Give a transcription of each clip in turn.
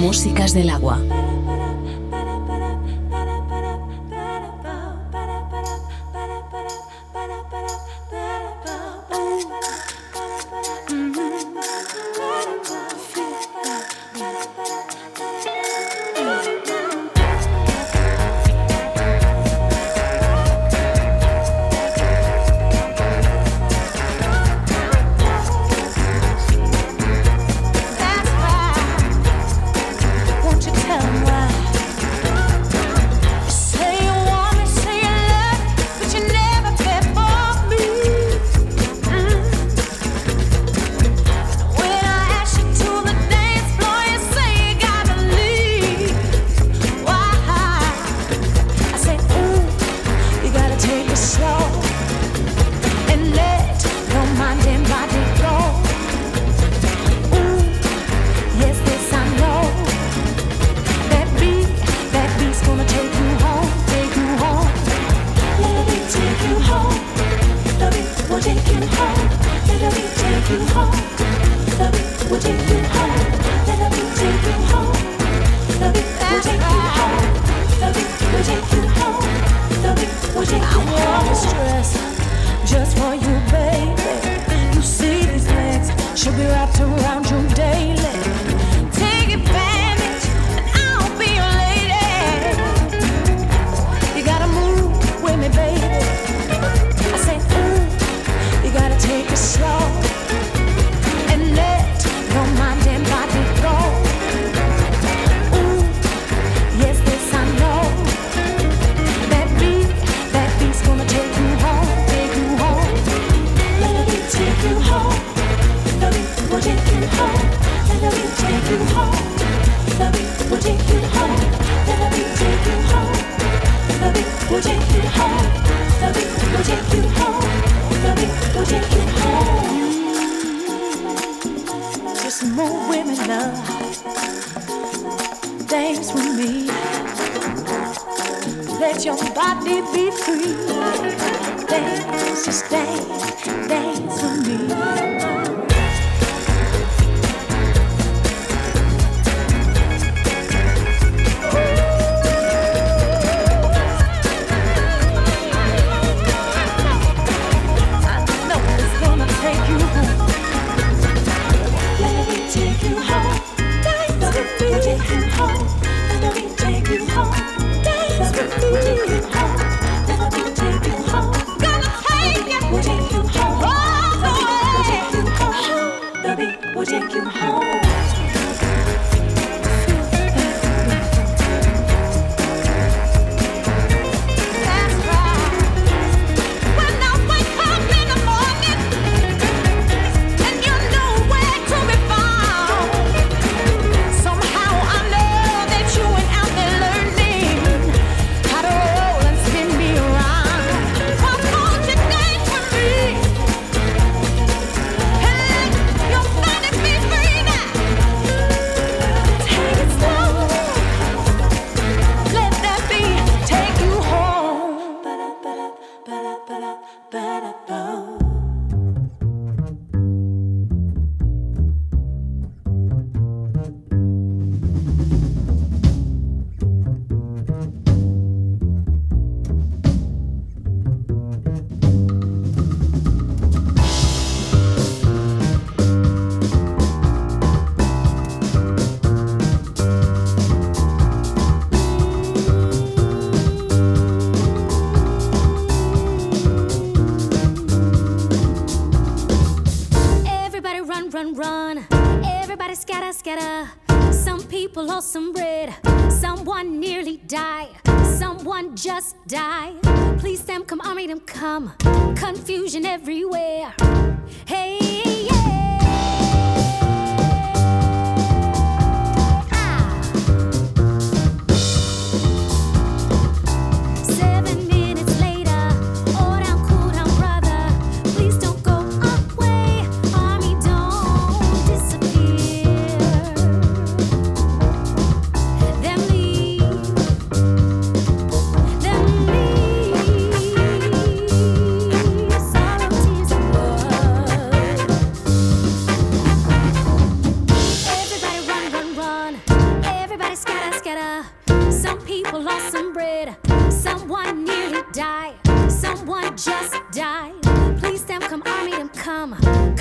Músicas del agua. for you, baby. Your body be free.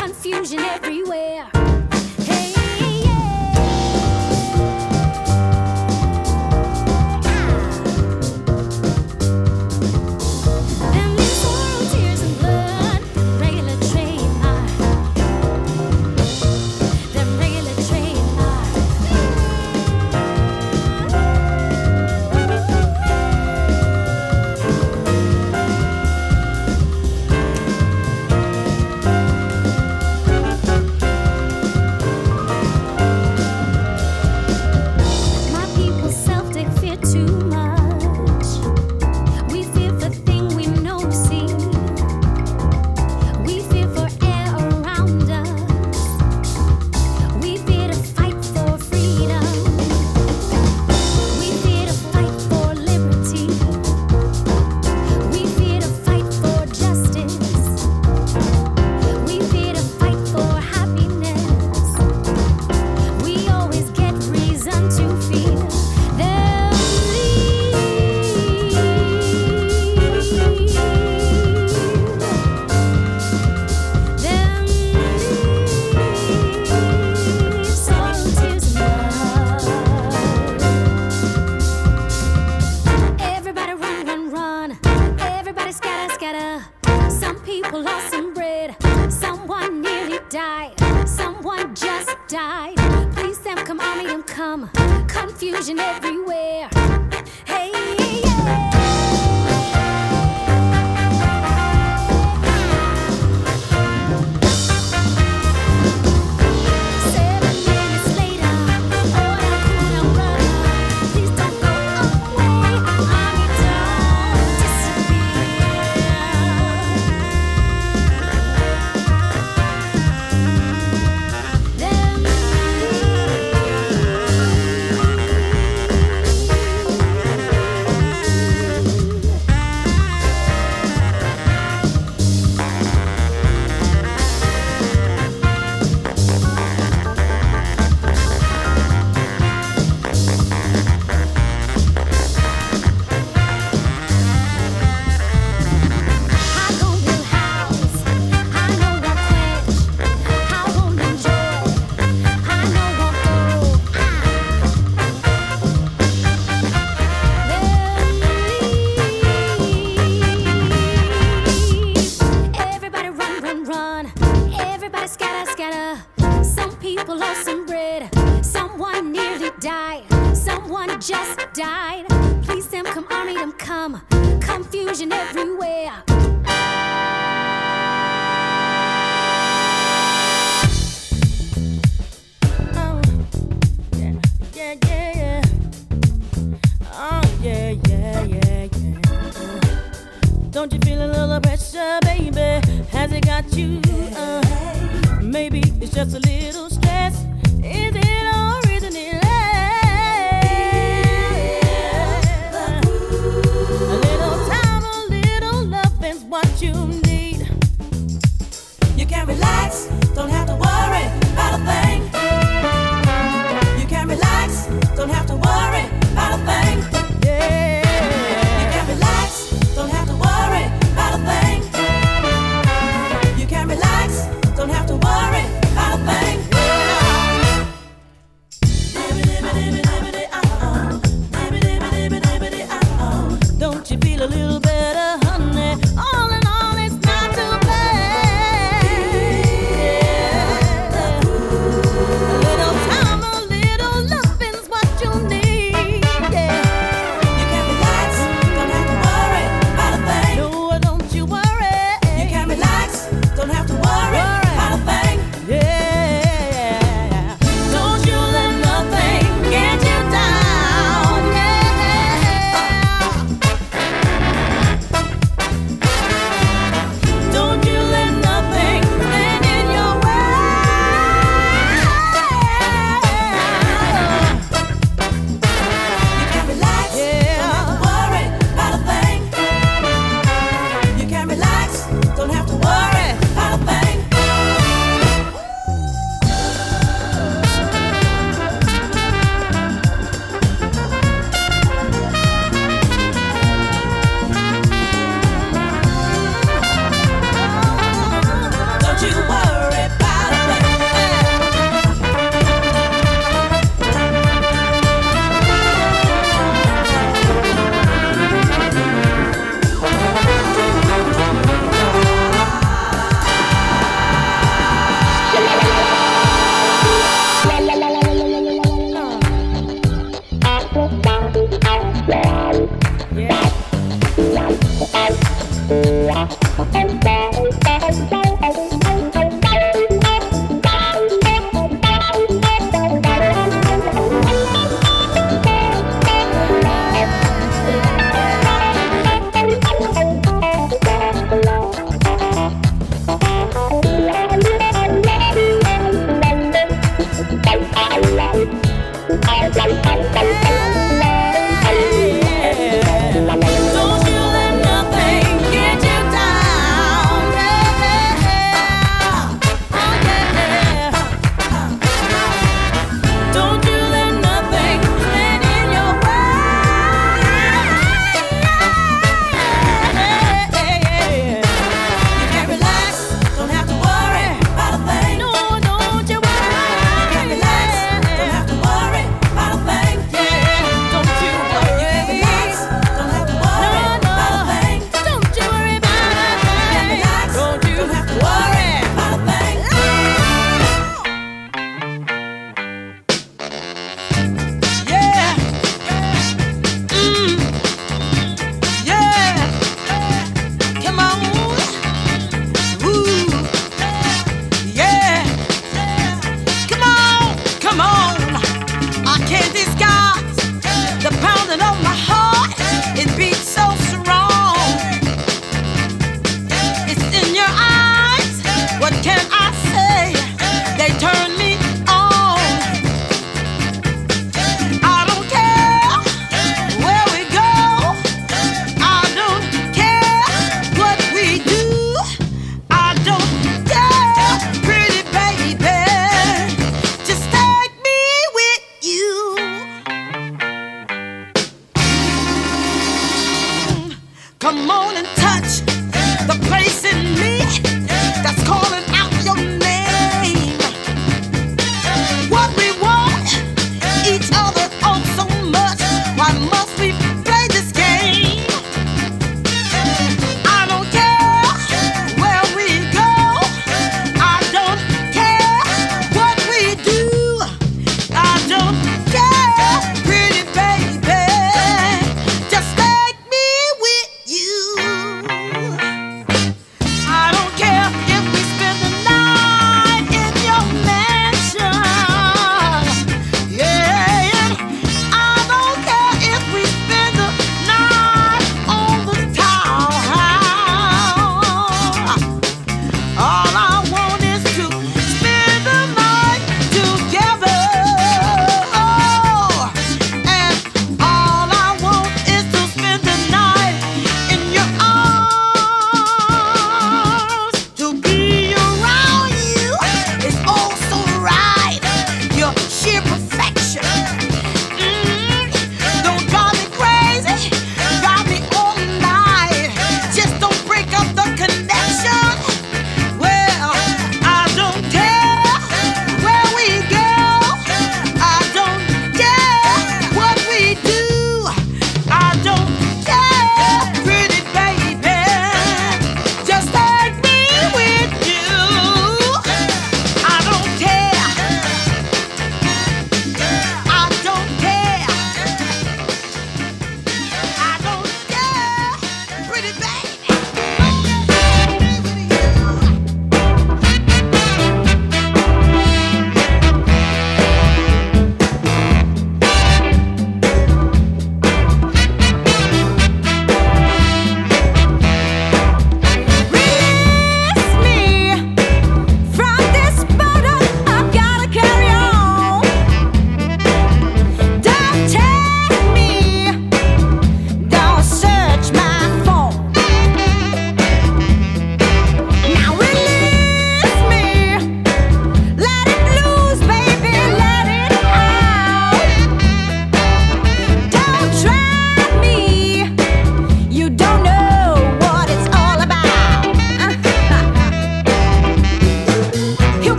confusion everywhere.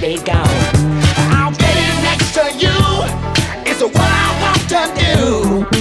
they go. I'll be next to you. It's what I want to do.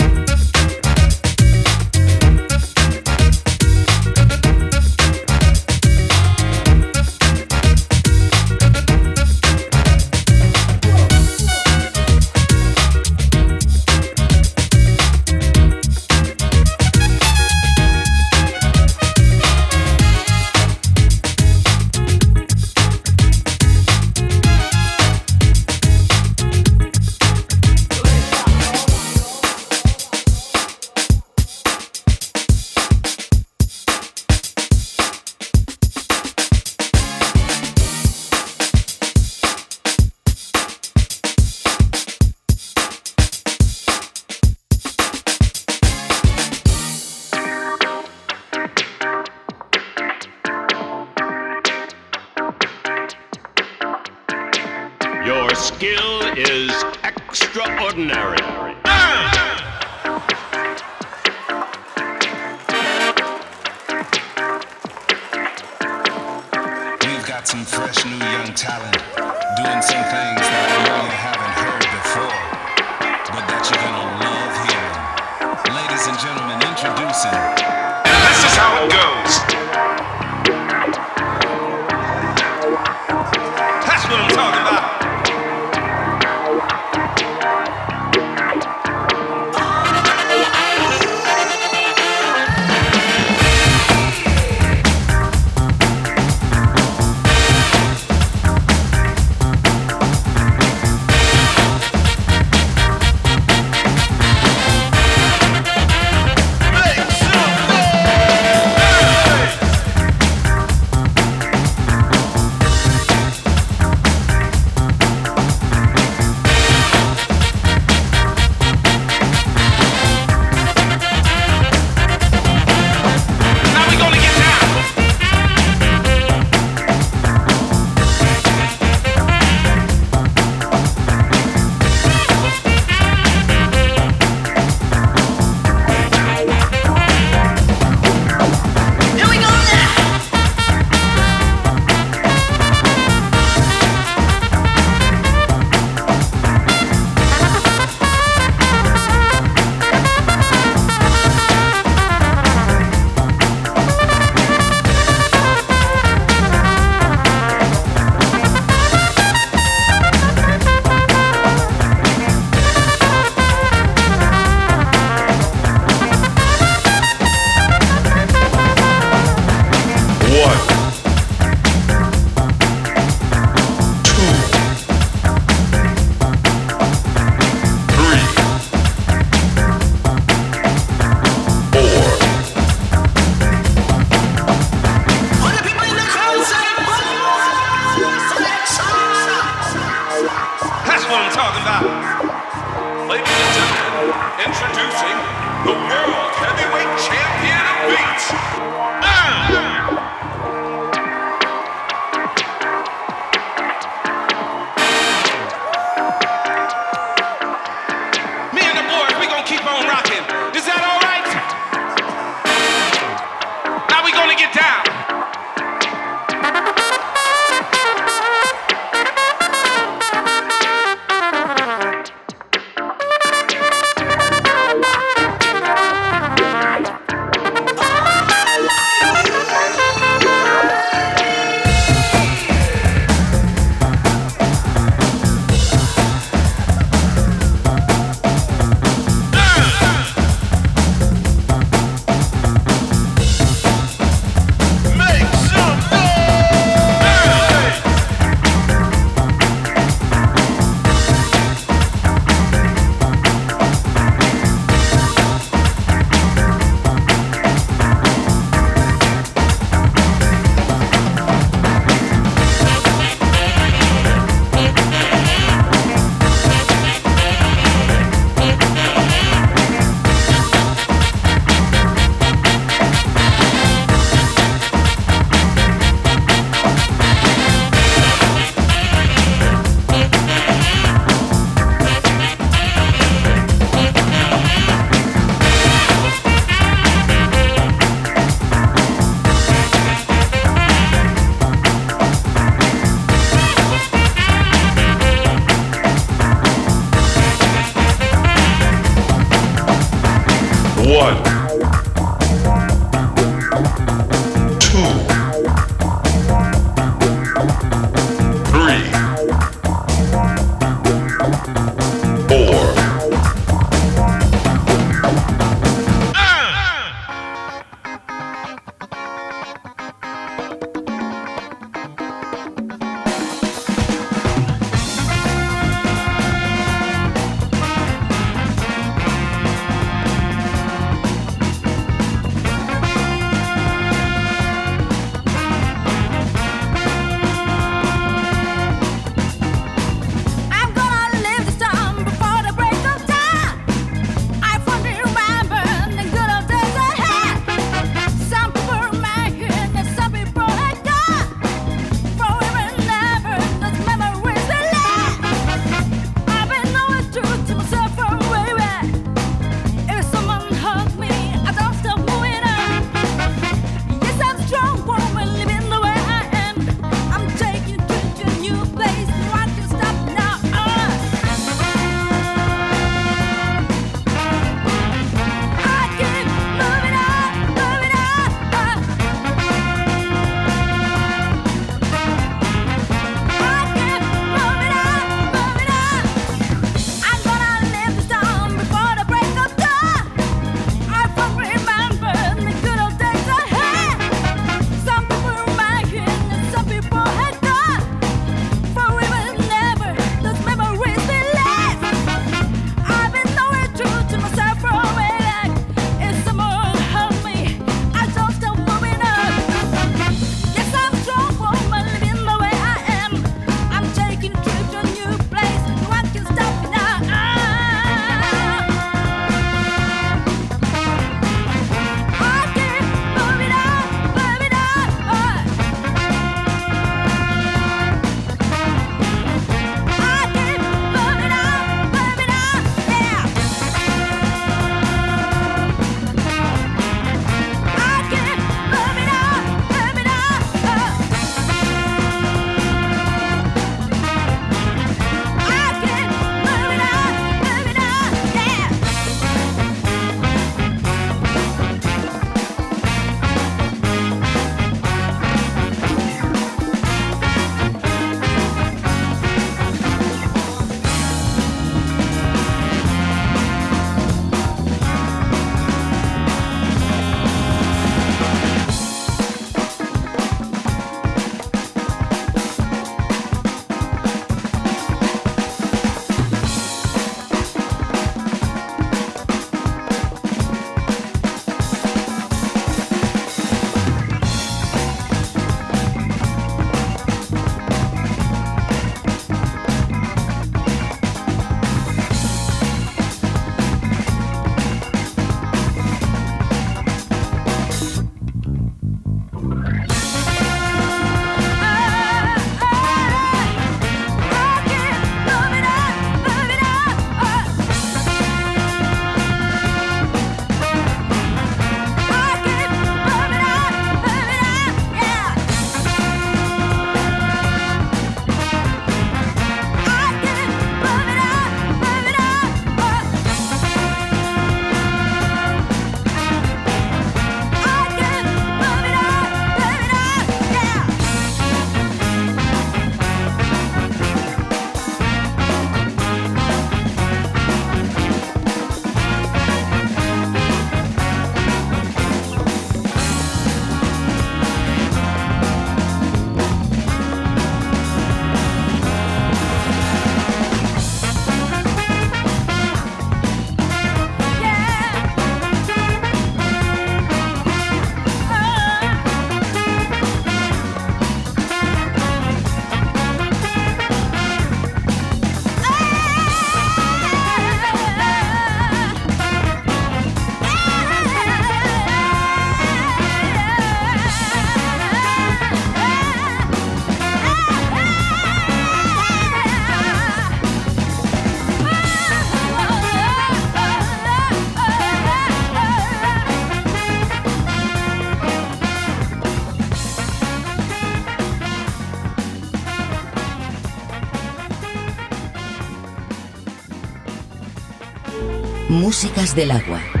Músicas del agua.